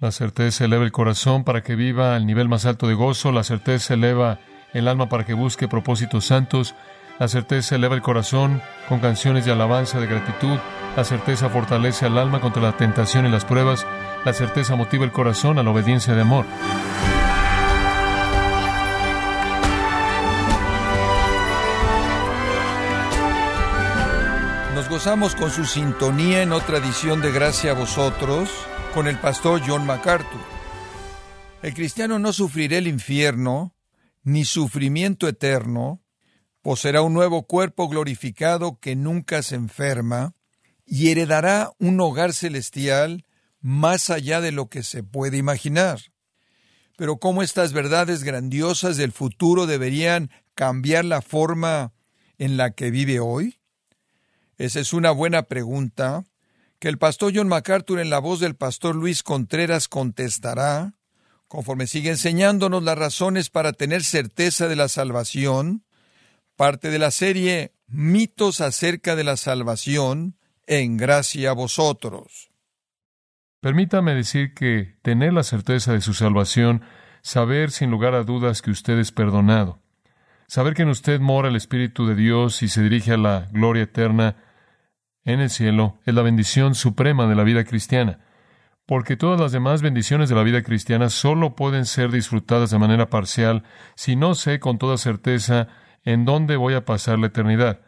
La certeza eleva el corazón para que viva al nivel más alto de gozo. La certeza eleva el alma para que busque propósitos santos. La certeza eleva el corazón con canciones de alabanza, de gratitud. La certeza fortalece al alma contra la tentación y las pruebas. La certeza motiva el corazón a la obediencia de amor. Nos gozamos con su sintonía en otra edición de Gracia a vosotros con el pastor John MacArthur. El cristiano no sufrirá el infierno, ni sufrimiento eterno, poseerá un nuevo cuerpo glorificado que nunca se enferma, y heredará un hogar celestial más allá de lo que se puede imaginar. Pero cómo estas verdades grandiosas del futuro deberían cambiar la forma en la que vive hoy? Esa es una buena pregunta que el pastor John MacArthur en la voz del pastor Luis Contreras contestará, conforme sigue enseñándonos las razones para tener certeza de la salvación, parte de la serie Mitos acerca de la salvación, en gracia a vosotros. Permítame decir que tener la certeza de su salvación, saber sin lugar a dudas que usted es perdonado, saber que en usted mora el Espíritu de Dios y se dirige a la gloria eterna, en el cielo es la bendición suprema de la vida cristiana, porque todas las demás bendiciones de la vida cristiana solo pueden ser disfrutadas de manera parcial si no sé con toda certeza en dónde voy a pasar la eternidad.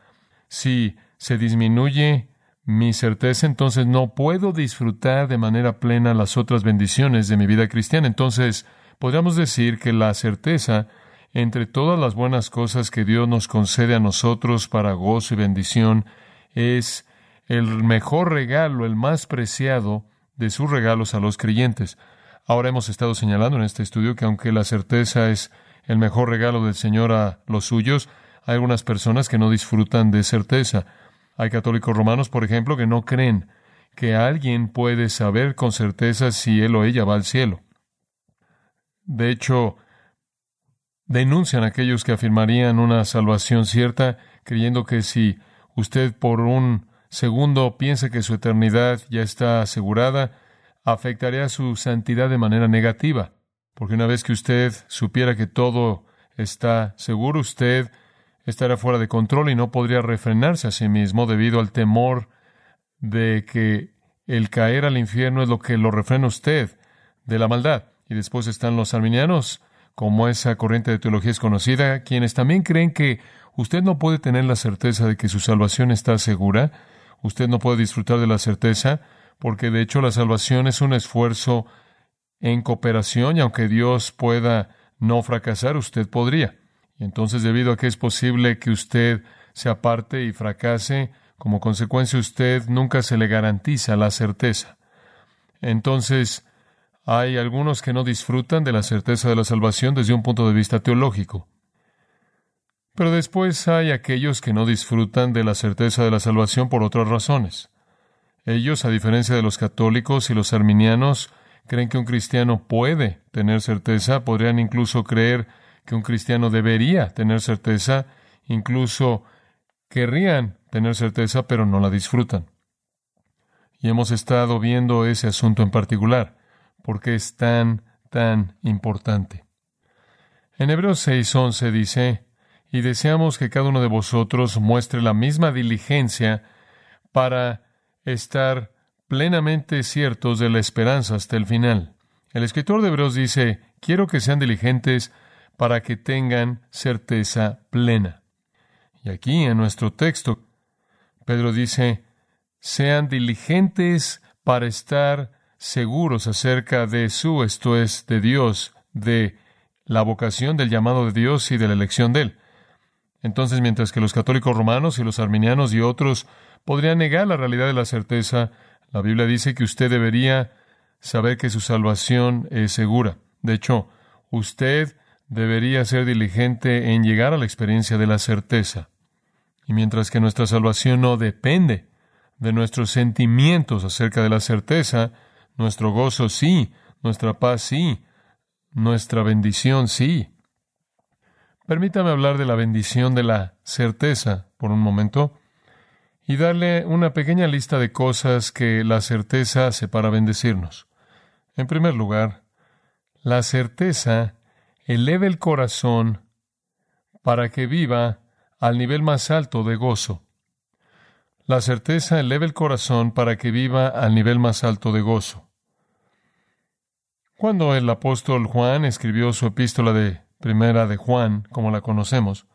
Si se disminuye mi certeza, entonces no puedo disfrutar de manera plena las otras bendiciones de mi vida cristiana. Entonces, podríamos decir que la certeza entre todas las buenas cosas que Dios nos concede a nosotros para gozo y bendición es el mejor regalo, el más preciado de sus regalos a los creyentes. Ahora hemos estado señalando en este estudio que aunque la certeza es el mejor regalo del Señor a los suyos, hay algunas personas que no disfrutan de certeza. Hay católicos romanos, por ejemplo, que no creen que alguien puede saber con certeza si él o ella va al cielo. De hecho, denuncian a aquellos que afirmarían una salvación cierta, creyendo que si usted por un Segundo, piensa que su eternidad ya está asegurada, afectaría su santidad de manera negativa, porque una vez que usted supiera que todo está seguro, usted estará fuera de control y no podría refrenarse a sí mismo debido al temor de que el caer al infierno es lo que lo refrena usted de la maldad. Y después están los arminianos, como esa corriente de teología es conocida, quienes también creen que usted no puede tener la certeza de que su salvación está segura, usted no puede disfrutar de la certeza, porque de hecho la salvación es un esfuerzo en cooperación y aunque Dios pueda no fracasar, usted podría. Y entonces, debido a que es posible que usted se aparte y fracase, como consecuencia usted nunca se le garantiza la certeza. Entonces, hay algunos que no disfrutan de la certeza de la salvación desde un punto de vista teológico. Pero después hay aquellos que no disfrutan de la certeza de la salvación por otras razones. Ellos, a diferencia de los católicos y los arminianos, creen que un cristiano puede tener certeza, podrían incluso creer que un cristiano debería tener certeza, incluso querrían tener certeza, pero no la disfrutan. Y hemos estado viendo ese asunto en particular, porque es tan, tan importante. En Hebreos 6:11 dice, y deseamos que cada uno de vosotros muestre la misma diligencia para estar plenamente ciertos de la esperanza hasta el final. El escritor de Hebreos dice, quiero que sean diligentes para que tengan certeza plena. Y aquí en nuestro texto, Pedro dice, sean diligentes para estar seguros acerca de su, esto es, de Dios, de la vocación del llamado de Dios y de la elección de Él. Entonces, mientras que los católicos romanos y los arminianos y otros podrían negar la realidad de la certeza, la Biblia dice que usted debería saber que su salvación es segura. De hecho, usted debería ser diligente en llegar a la experiencia de la certeza. Y mientras que nuestra salvación no depende de nuestros sentimientos acerca de la certeza, nuestro gozo sí, nuestra paz sí, nuestra bendición sí. Permítame hablar de la bendición de la certeza por un momento y darle una pequeña lista de cosas que la certeza hace para bendecirnos. En primer lugar, la certeza eleva el corazón para que viva al nivel más alto de gozo. La certeza eleva el corazón para que viva al nivel más alto de gozo. Cuando el apóstol Juan escribió su epístola de Primera de Juan, como la conocemos,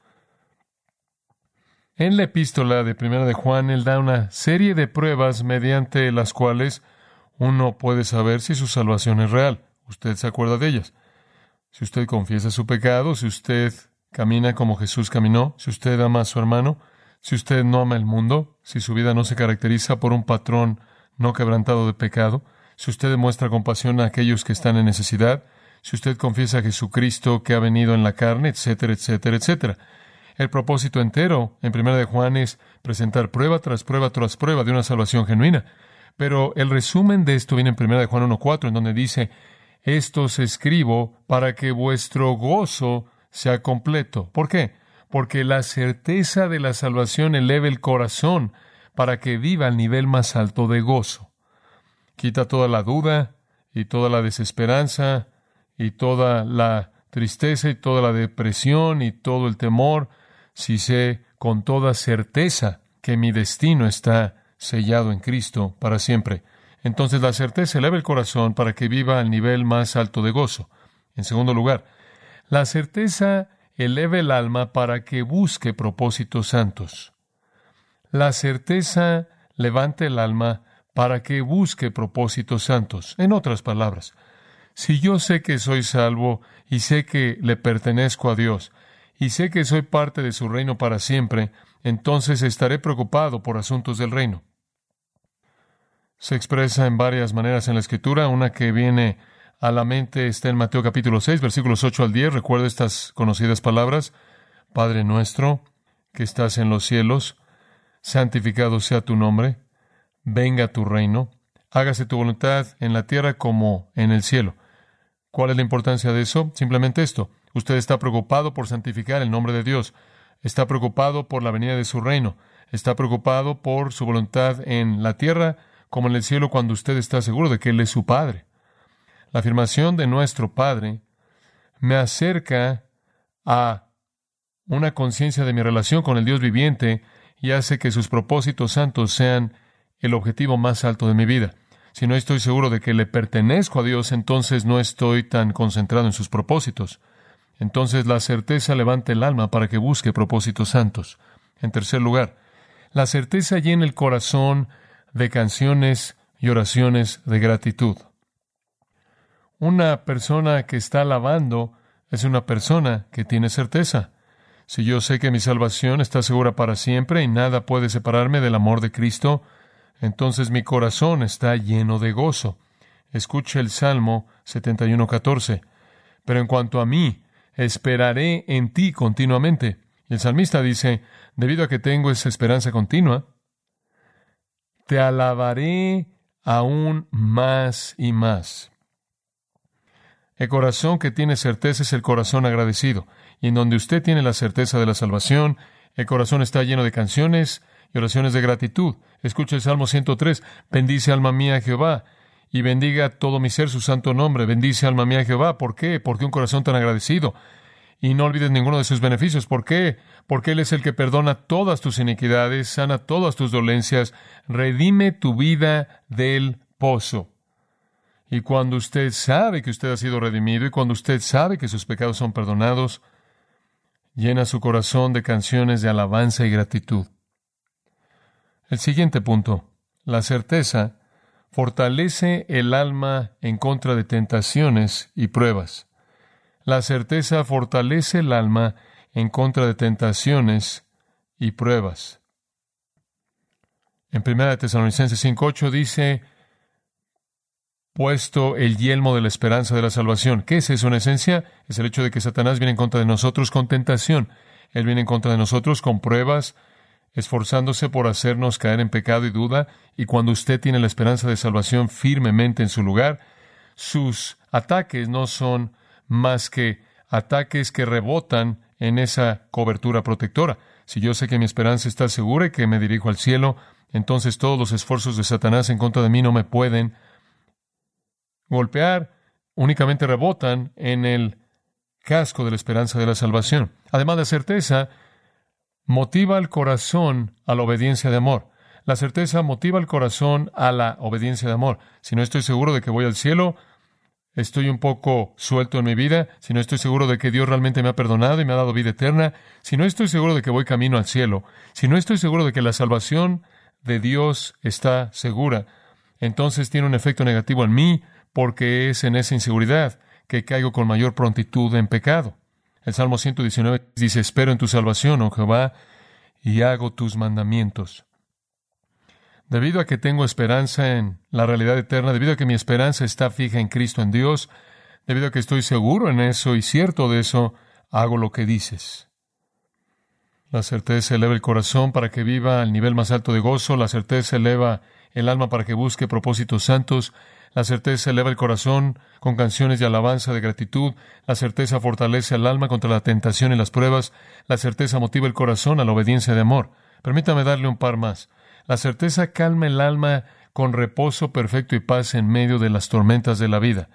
en la epístola de Primera de Juan él da una serie de pruebas mediante las cuales uno puede saber si su salvación es real. Usted se acuerda de ellas. Si usted confiesa su pecado, si usted camina como Jesús caminó, si usted ama a su hermano, si usted no ama el mundo, si su vida no se caracteriza por un patrón no quebrantado de pecado, si usted demuestra compasión a aquellos que están en necesidad, si usted confiesa a Jesucristo que ha venido en la carne, etcétera, etcétera, etcétera. El propósito entero en Primera de Juan es presentar prueba tras prueba tras prueba de una salvación genuina. Pero el resumen de esto viene en Primera de Juan 1.4, en donde dice, esto os escribo para que vuestro gozo sea completo. ¿Por qué? Porque la certeza de la salvación eleve el corazón para que viva al nivel más alto de gozo. Quita toda la duda y toda la desesperanza y toda la tristeza y toda la depresión y todo el temor si sé con toda certeza que mi destino está sellado en Cristo para siempre. Entonces la certeza eleva el corazón para que viva al nivel más alto de gozo. En segundo lugar, la certeza eleva el alma para que busque propósitos santos. La certeza levanta el alma para que busque propósitos santos. En otras palabras, si yo sé que soy salvo y sé que le pertenezco a Dios, y sé que soy parte de su reino para siempre, entonces estaré preocupado por asuntos del reino. Se expresa en varias maneras en la Escritura, una que viene a la mente está en Mateo capítulo 6, versículos 8 al 10. Recuerda estas conocidas palabras. Padre nuestro, que estás en los cielos, santificado sea tu nombre, venga tu reino, hágase tu voluntad en la tierra como en el cielo. ¿Cuál es la importancia de eso? Simplemente esto. Usted está preocupado por santificar el nombre de Dios. Está preocupado por la venida de su reino. Está preocupado por su voluntad en la tierra como en el cielo cuando usted está seguro de que Él es su Padre. La afirmación de nuestro Padre me acerca a una conciencia de mi relación con el Dios viviente y hace que sus propósitos santos sean el objetivo más alto de mi vida. Si no estoy seguro de que le pertenezco a Dios, entonces no estoy tan concentrado en sus propósitos. Entonces la certeza levanta el alma para que busque propósitos santos. En tercer lugar, la certeza llena el corazón de canciones y oraciones de gratitud. Una persona que está alabando es una persona que tiene certeza. Si yo sé que mi salvación está segura para siempre y nada puede separarme del amor de Cristo, entonces mi corazón está lleno de gozo. Escuche el Salmo 71.14. Pero en cuanto a mí, esperaré en ti continuamente. Y el salmista dice, debido a que tengo esa esperanza continua, te alabaré aún más y más. El corazón que tiene certeza es el corazón agradecido, y en donde usted tiene la certeza de la salvación, el corazón está lleno de canciones y oraciones de gratitud. Escucha el Salmo 103, bendice alma mía Jehová, y bendiga todo mi ser su santo nombre. Bendice alma mía Jehová. ¿Por qué? Porque un corazón tan agradecido. Y no olvides ninguno de sus beneficios. ¿Por qué? Porque Él es el que perdona todas tus iniquidades, sana todas tus dolencias, redime tu vida del pozo. Y cuando usted sabe que usted ha sido redimido y cuando usted sabe que sus pecados son perdonados, llena su corazón de canciones de alabanza y gratitud. El siguiente punto, la certeza fortalece el alma en contra de tentaciones y pruebas. La certeza fortalece el alma en contra de tentaciones y pruebas. En 1 Tesalonicenses 5.8 dice, puesto el yelmo de la esperanza de la salvación. ¿Qué es eso en esencia? Es el hecho de que Satanás viene en contra de nosotros con tentación. Él viene en contra de nosotros con pruebas, esforzándose por hacernos caer en pecado y duda, y cuando usted tiene la esperanza de salvación firmemente en su lugar, sus ataques no son más que ataques que rebotan en esa cobertura protectora. Si yo sé que mi esperanza está segura y que me dirijo al cielo, entonces todos los esfuerzos de Satanás en contra de mí no me pueden golpear únicamente rebotan en el casco de la esperanza de la salvación. Además, la certeza motiva al corazón a la obediencia de amor. La certeza motiva al corazón a la obediencia de amor. Si no estoy seguro de que voy al cielo, estoy un poco suelto en mi vida, si no estoy seguro de que Dios realmente me ha perdonado y me ha dado vida eterna, si no estoy seguro de que voy camino al cielo, si no estoy seguro de que la salvación de Dios está segura, entonces tiene un efecto negativo en mí porque es en esa inseguridad que caigo con mayor prontitud en pecado. El Salmo 119 dice, espero en tu salvación, oh Jehová, y hago tus mandamientos. Debido a que tengo esperanza en la realidad eterna, debido a que mi esperanza está fija en Cristo, en Dios, debido a que estoy seguro en eso y cierto de eso, hago lo que dices. La certeza eleva el corazón para que viva al nivel más alto de gozo, la certeza eleva el alma para que busque propósitos santos, la certeza eleva el corazón con canciones de alabanza, de gratitud, la certeza fortalece al alma contra la tentación y las pruebas, la certeza motiva el corazón a la obediencia de amor. Permítame darle un par más. La certeza calma el alma con reposo perfecto y paz en medio de las tormentas de la vida.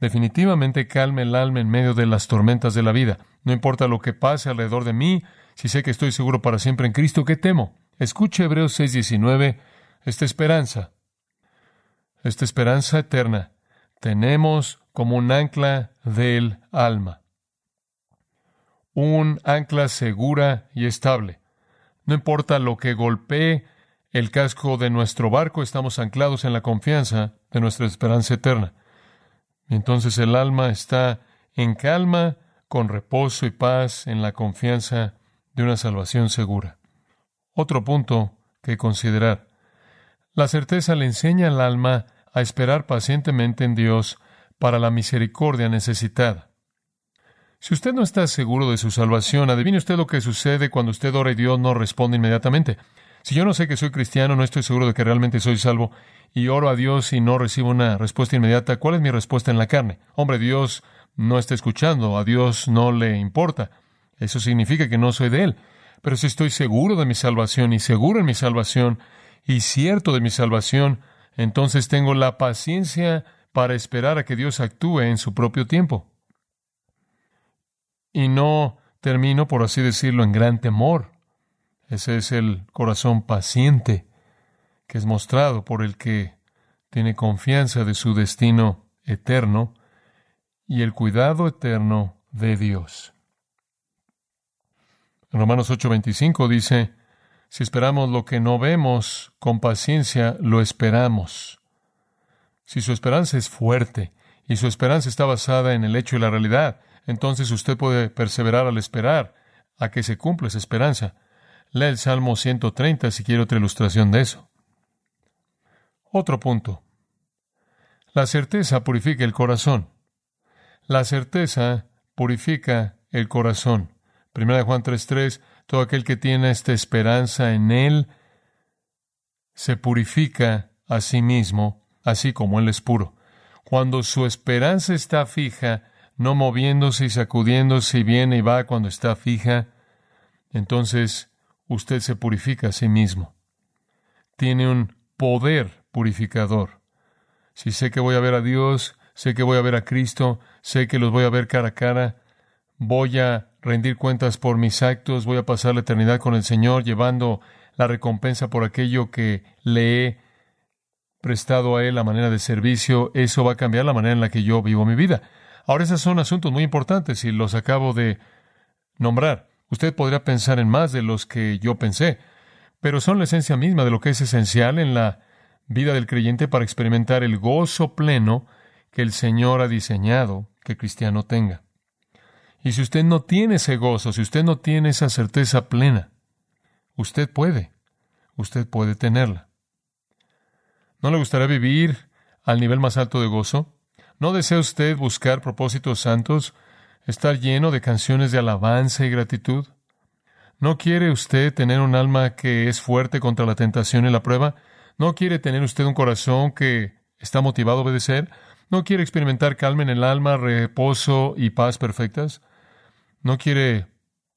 Definitivamente calma el alma en medio de las tormentas de la vida. No importa lo que pase alrededor de mí, si sé que estoy seguro para siempre en Cristo, ¿qué temo? Escuche Hebreos 6:19, esta esperanza, esta esperanza eterna, tenemos como un ancla del alma, un ancla segura y estable. No importa lo que golpee el casco de nuestro barco, estamos anclados en la confianza de nuestra esperanza eterna. Y entonces el alma está en calma, con reposo y paz, en la confianza de una salvación segura. Otro punto que considerar. La certeza le enseña al alma a esperar pacientemente en Dios para la misericordia necesitada. Si usted no está seguro de su salvación, adivine usted lo que sucede cuando usted ora y Dios no responde inmediatamente. Si yo no sé que soy cristiano, no estoy seguro de que realmente soy salvo, y oro a Dios y no recibo una respuesta inmediata, ¿cuál es mi respuesta en la carne? Hombre, Dios no está escuchando, a Dios no le importa. Eso significa que no soy de Él. Pero si estoy seguro de mi salvación y seguro en mi salvación y cierto de mi salvación, entonces tengo la paciencia para esperar a que Dios actúe en su propio tiempo. Y no termino, por así decirlo, en gran temor. Ese es el corazón paciente que es mostrado por el que tiene confianza de su destino eterno y el cuidado eterno de Dios. Romanos 8:25 dice, si esperamos lo que no vemos, con paciencia lo esperamos. Si su esperanza es fuerte y su esperanza está basada en el hecho y la realidad, entonces usted puede perseverar al esperar a que se cumpla esa esperanza. Lea el Salmo 130 si quiere otra ilustración de eso. Otro punto. La certeza purifica el corazón. La certeza purifica el corazón. Primera de Juan 3:3, todo aquel que tiene esta esperanza en Él se purifica a sí mismo, así como Él es puro. Cuando su esperanza está fija, no moviéndose y sacudiéndose y viene y va cuando está fija, entonces usted se purifica a sí mismo. Tiene un poder purificador. Si sé que voy a ver a Dios, sé que voy a ver a Cristo, sé que los voy a ver cara a cara, voy a rendir cuentas por mis actos, voy a pasar la eternidad con el Señor llevando la recompensa por aquello que le he prestado a Él la manera de servicio, eso va a cambiar la manera en la que yo vivo mi vida. Ahora, esos son asuntos muy importantes y los acabo de nombrar. Usted podría pensar en más de los que yo pensé, pero son la esencia misma de lo que es esencial en la vida del creyente para experimentar el gozo pleno que el Señor ha diseñado que el cristiano tenga. Y si usted no tiene ese gozo, si usted no tiene esa certeza plena, usted puede, usted puede tenerla. ¿No le gustaría vivir al nivel más alto de gozo? ¿No desea usted buscar propósitos santos? estar lleno de canciones de alabanza y gratitud? ¿No quiere usted tener un alma que es fuerte contra la tentación y la prueba? ¿No quiere tener usted un corazón que está motivado a obedecer? ¿No quiere experimentar calma en el alma, reposo y paz perfectas? ¿No quiere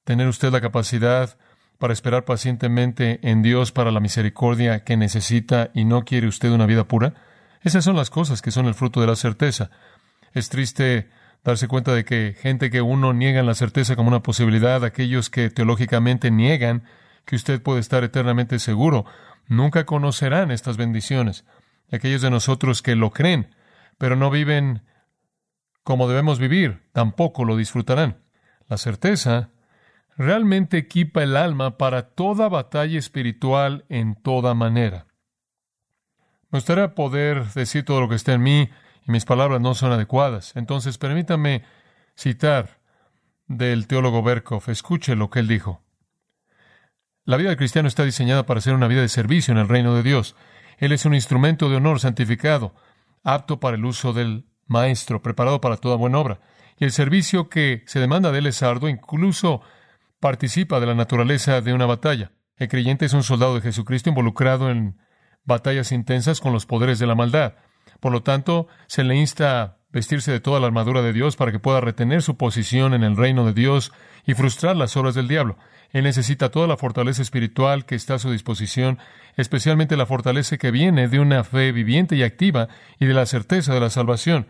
tener usted la capacidad para esperar pacientemente en Dios para la misericordia que necesita y no quiere usted una vida pura? Esas son las cosas que son el fruto de la certeza. Es triste darse cuenta de que gente que uno niega la certeza como una posibilidad, aquellos que teológicamente niegan que usted puede estar eternamente seguro, nunca conocerán estas bendiciones. Aquellos de nosotros que lo creen, pero no viven como debemos vivir, tampoco lo disfrutarán. La certeza realmente equipa el alma para toda batalla espiritual en toda manera. Me gustaría poder decir todo lo que está en mí y mis palabras no son adecuadas. Entonces, permítame citar del teólogo Berkov. Escuche lo que él dijo. La vida del cristiano está diseñada para ser una vida de servicio en el reino de Dios. Él es un instrumento de honor santificado, apto para el uso del maestro, preparado para toda buena obra. Y el servicio que se demanda de él es arduo, incluso participa de la naturaleza de una batalla. El creyente es un soldado de Jesucristo involucrado en batallas intensas con los poderes de la maldad. Por lo tanto, se le insta a vestirse de toda la armadura de Dios para que pueda retener su posición en el reino de Dios y frustrar las obras del diablo. Él necesita toda la fortaleza espiritual que está a su disposición, especialmente la fortaleza que viene de una fe viviente y activa y de la certeza de la salvación.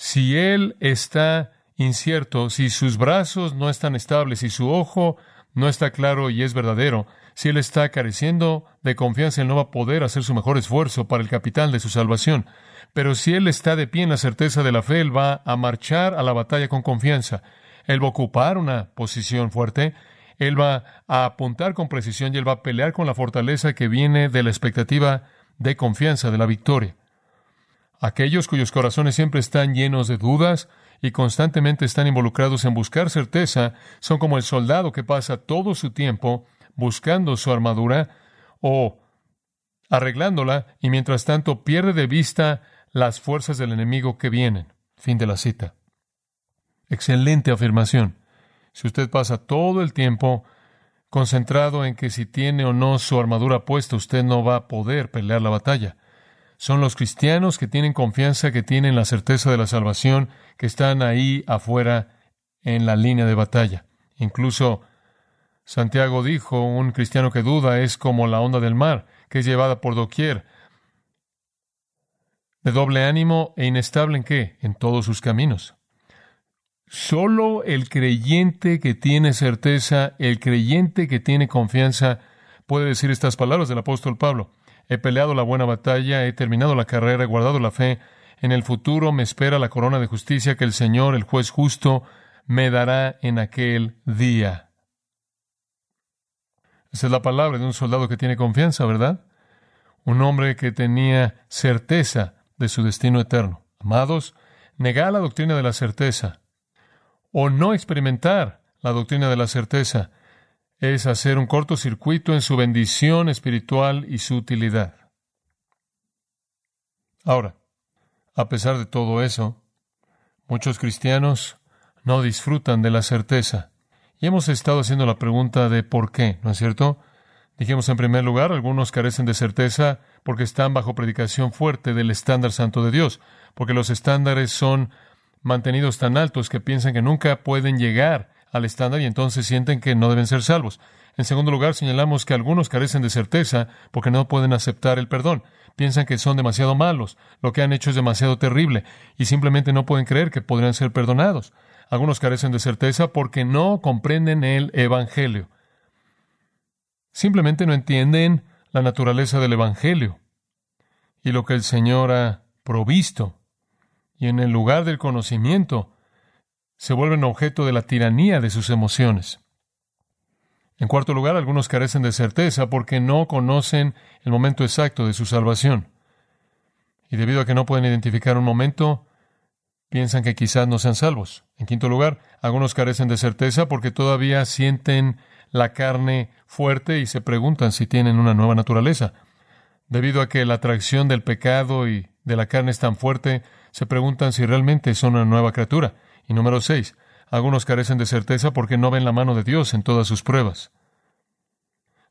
Si él está incierto, si sus brazos no están estables, si su ojo no está claro y es verdadero, si él está careciendo de confianza, él no va a poder hacer su mejor esfuerzo para el capital de su salvación. Pero si él está de pie en la certeza de la fe, él va a marchar a la batalla con confianza. Él va a ocupar una posición fuerte, él va a apuntar con precisión y él va a pelear con la fortaleza que viene de la expectativa de confianza de la victoria. Aquellos cuyos corazones siempre están llenos de dudas y constantemente están involucrados en buscar certeza son como el soldado que pasa todo su tiempo buscando su armadura o arreglándola y mientras tanto pierde de vista las fuerzas del enemigo que vienen. Fin de la cita. Excelente afirmación. Si usted pasa todo el tiempo concentrado en que si tiene o no su armadura puesta, usted no va a poder pelear la batalla. Son los cristianos que tienen confianza, que tienen la certeza de la salvación, que están ahí afuera en la línea de batalla. Incluso Santiago dijo, un cristiano que duda es como la onda del mar, que es llevada por doquier, de doble ánimo e inestable en qué? En todos sus caminos. Solo el creyente que tiene certeza, el creyente que tiene confianza, puede decir estas palabras del apóstol Pablo. He peleado la buena batalla, he terminado la carrera, he guardado la fe. En el futuro me espera la corona de justicia que el Señor, el juez justo, me dará en aquel día. Esa es la palabra de un soldado que tiene confianza, ¿verdad? Un hombre que tenía certeza de su destino eterno. Amados, negar la doctrina de la certeza o no experimentar la doctrina de la certeza es hacer un cortocircuito en su bendición espiritual y su utilidad. Ahora, a pesar de todo eso, muchos cristianos no disfrutan de la certeza. Y hemos estado haciendo la pregunta de por qué, ¿no es cierto? Dijimos en primer lugar, algunos carecen de certeza porque están bajo predicación fuerte del estándar santo de Dios, porque los estándares son mantenidos tan altos que piensan que nunca pueden llegar al estándar y entonces sienten que no deben ser salvos. En segundo lugar, señalamos que algunos carecen de certeza porque no pueden aceptar el perdón. Piensan que son demasiado malos, lo que han hecho es demasiado terrible y simplemente no pueden creer que podrían ser perdonados. Algunos carecen de certeza porque no comprenden el Evangelio. Simplemente no entienden la naturaleza del Evangelio y lo que el Señor ha provisto. Y en el lugar del conocimiento se vuelven objeto de la tiranía de sus emociones. En cuarto lugar, algunos carecen de certeza porque no conocen el momento exacto de su salvación. Y debido a que no pueden identificar un momento, piensan que quizás no sean salvos. En quinto lugar, algunos carecen de certeza porque todavía sienten la carne fuerte y se preguntan si tienen una nueva naturaleza. Debido a que la atracción del pecado y de la carne es tan fuerte, se preguntan si realmente son una nueva criatura. Y número seis, algunos carecen de certeza porque no ven la mano de Dios en todas sus pruebas.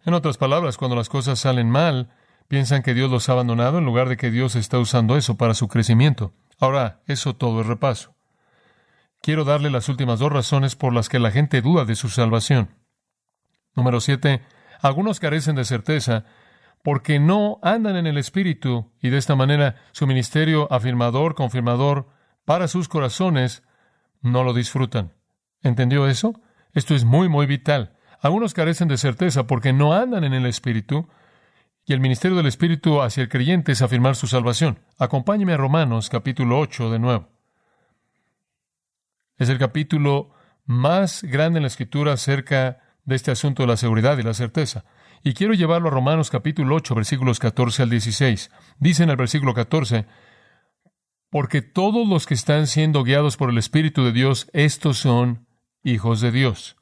En otras palabras, cuando las cosas salen mal, piensan que Dios los ha abandonado en lugar de que Dios está usando eso para su crecimiento. Ahora, eso todo es repaso. Quiero darle las últimas dos razones por las que la gente duda de su salvación. Número siete, algunos carecen de certeza porque no andan en el Espíritu y de esta manera su ministerio afirmador, confirmador para sus corazones no lo disfrutan. ¿Entendió eso? Esto es muy, muy vital. Algunos carecen de certeza porque no andan en el Espíritu y el ministerio del Espíritu hacia el creyente es afirmar su salvación. Acompáñeme a Romanos capítulo 8 de nuevo. Es el capítulo más grande en la Escritura acerca de este asunto de la seguridad y la certeza. Y quiero llevarlo a Romanos capítulo 8, versículos 14 al 16. Dice en el versículo 14, porque todos los que están siendo guiados por el Espíritu de Dios, estos son hijos de Dios.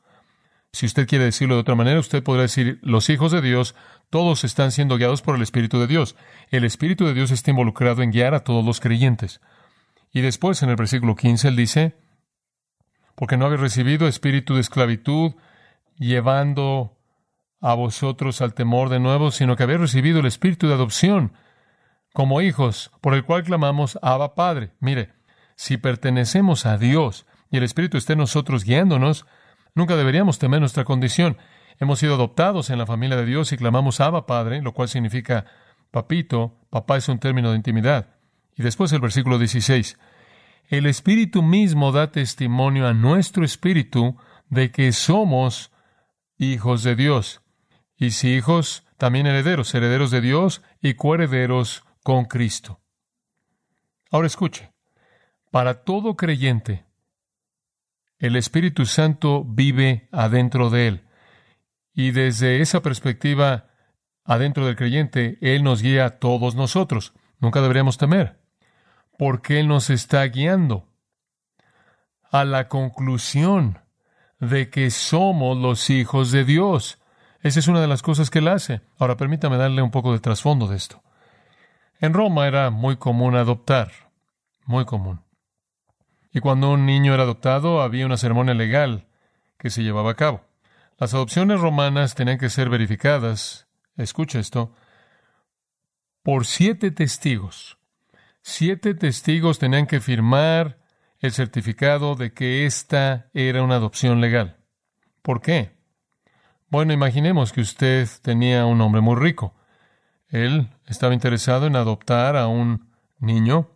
Si usted quiere decirlo de otra manera, usted podrá decir, los hijos de Dios, todos están siendo guiados por el Espíritu de Dios. El Espíritu de Dios está involucrado en guiar a todos los creyentes. Y después, en el versículo 15, él dice, porque no habéis recibido espíritu de esclavitud, llevando a vosotros al temor de nuevo, sino que habéis recibido el espíritu de adopción, como hijos, por el cual clamamos Abba Padre. Mire, si pertenecemos a Dios y el Espíritu está en nosotros guiándonos, nunca deberíamos temer nuestra condición. Hemos sido adoptados en la familia de Dios y clamamos Abba Padre, lo cual significa papito, papá es un término de intimidad. Y después el versículo 16. El Espíritu mismo da testimonio a nuestro espíritu de que somos hijos de Dios. Y si hijos, también herederos, herederos de Dios y coherederos con Cristo. Ahora escuche, para todo creyente, el Espíritu Santo vive adentro de él. Y desde esa perspectiva, adentro del creyente, Él nos guía a todos nosotros. Nunca deberíamos temer, porque Él nos está guiando a la conclusión de que somos los hijos de Dios. Esa es una de las cosas que Él hace. Ahora permítame darle un poco de trasfondo de esto. En Roma era muy común adoptar, muy común. Y cuando un niño era adoptado había una ceremonia legal que se llevaba a cabo. Las adopciones romanas tenían que ser verificadas, escucha esto, por siete testigos. Siete testigos tenían que firmar el certificado de que esta era una adopción legal. ¿Por qué? Bueno, imaginemos que usted tenía un hombre muy rico. Él estaba interesado en adoptar a un niño.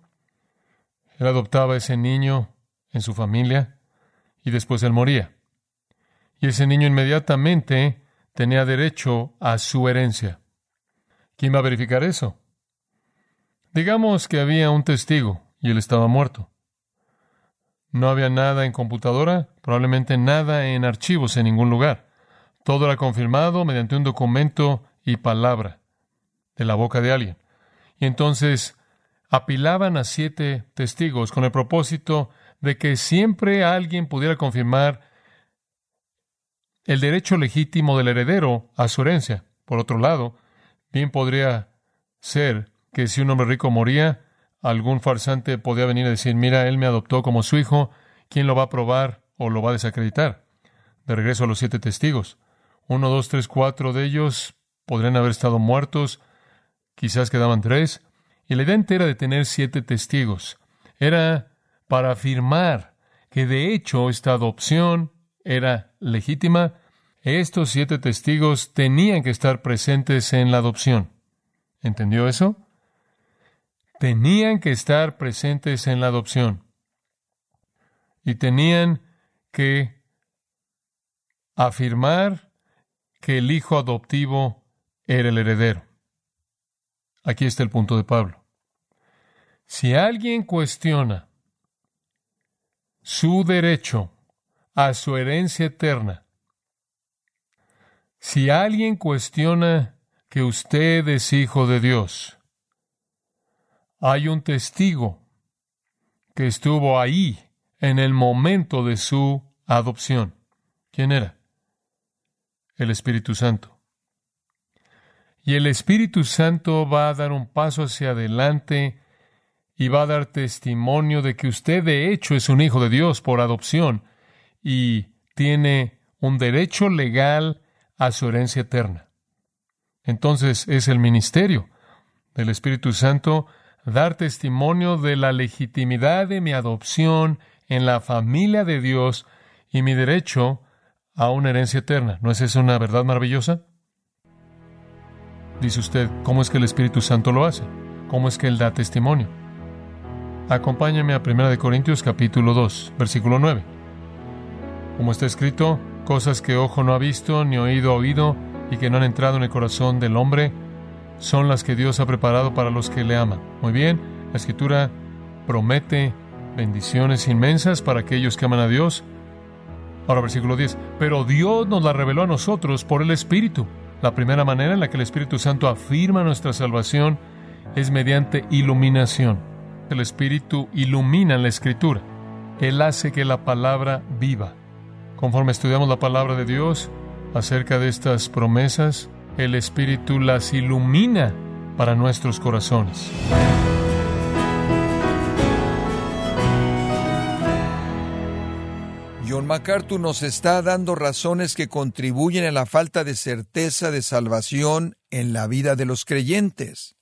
Él adoptaba a ese niño en su familia y después él moría. Y ese niño inmediatamente tenía derecho a su herencia. ¿Quién va a verificar eso? Digamos que había un testigo y él estaba muerto. No había nada en computadora, probablemente nada en archivos en ningún lugar. Todo era confirmado mediante un documento y palabra de la boca de alguien. Y entonces apilaban a siete testigos con el propósito de que siempre alguien pudiera confirmar el derecho legítimo del heredero a su herencia. Por otro lado, bien podría ser que si un hombre rico moría, algún farsante podía venir a decir, mira, él me adoptó como su hijo, ¿quién lo va a probar o lo va a desacreditar? De regreso a los siete testigos. Uno, dos, tres, cuatro de ellos podrían haber estado muertos quizás quedaban tres, y la idea entera de tener siete testigos era para afirmar que de hecho esta adopción era legítima. Estos siete testigos tenían que estar presentes en la adopción. ¿Entendió eso? Tenían que estar presentes en la adopción. Y tenían que afirmar que el hijo adoptivo era el heredero. Aquí está el punto de Pablo. Si alguien cuestiona su derecho a su herencia eterna, si alguien cuestiona que usted es hijo de Dios, hay un testigo que estuvo ahí en el momento de su adopción. ¿Quién era? El Espíritu Santo. Y el Espíritu Santo va a dar un paso hacia adelante y va a dar testimonio de que usted de hecho es un hijo de Dios por adopción y tiene un derecho legal a su herencia eterna. Entonces es el ministerio del Espíritu Santo dar testimonio de la legitimidad de mi adopción en la familia de Dios y mi derecho a una herencia eterna. ¿No es eso una verdad maravillosa? Dice usted, ¿cómo es que el Espíritu Santo lo hace? ¿Cómo es que Él da testimonio? Acompáñame a 1 Corintios capítulo 2, versículo 9. Como está escrito, cosas que ojo no ha visto, ni oído ha oído, y que no han entrado en el corazón del hombre, son las que Dios ha preparado para los que le aman. Muy bien, la escritura promete bendiciones inmensas para aquellos que aman a Dios. Ahora versículo 10, pero Dios nos la reveló a nosotros por el Espíritu. La primera manera en la que el Espíritu Santo afirma nuestra salvación es mediante iluminación. El Espíritu ilumina la Escritura. Él hace que la palabra viva. Conforme estudiamos la palabra de Dios acerca de estas promesas, el Espíritu las ilumina para nuestros corazones. John MacArthur nos está dando razones que contribuyen a la falta de certeza de salvación en la vida de los creyentes.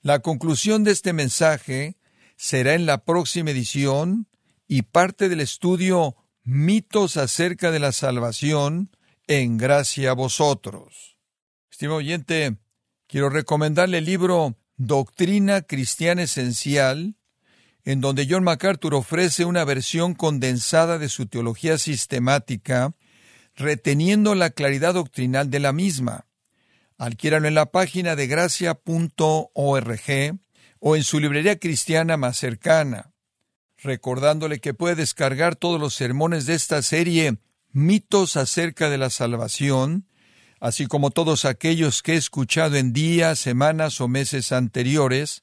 La conclusión de este mensaje será en la próxima edición y parte del estudio Mitos acerca de la salvación en gracia a vosotros. Estimado oyente, quiero recomendarle el libro Doctrina Cristiana Esencial en donde John MacArthur ofrece una versión condensada de su teología sistemática, reteniendo la claridad doctrinal de la misma. Adquiéralo en la página de gracia.org o en su librería cristiana más cercana, recordándole que puede descargar todos los sermones de esta serie Mitos acerca de la salvación, así como todos aquellos que he escuchado en días, semanas o meses anteriores,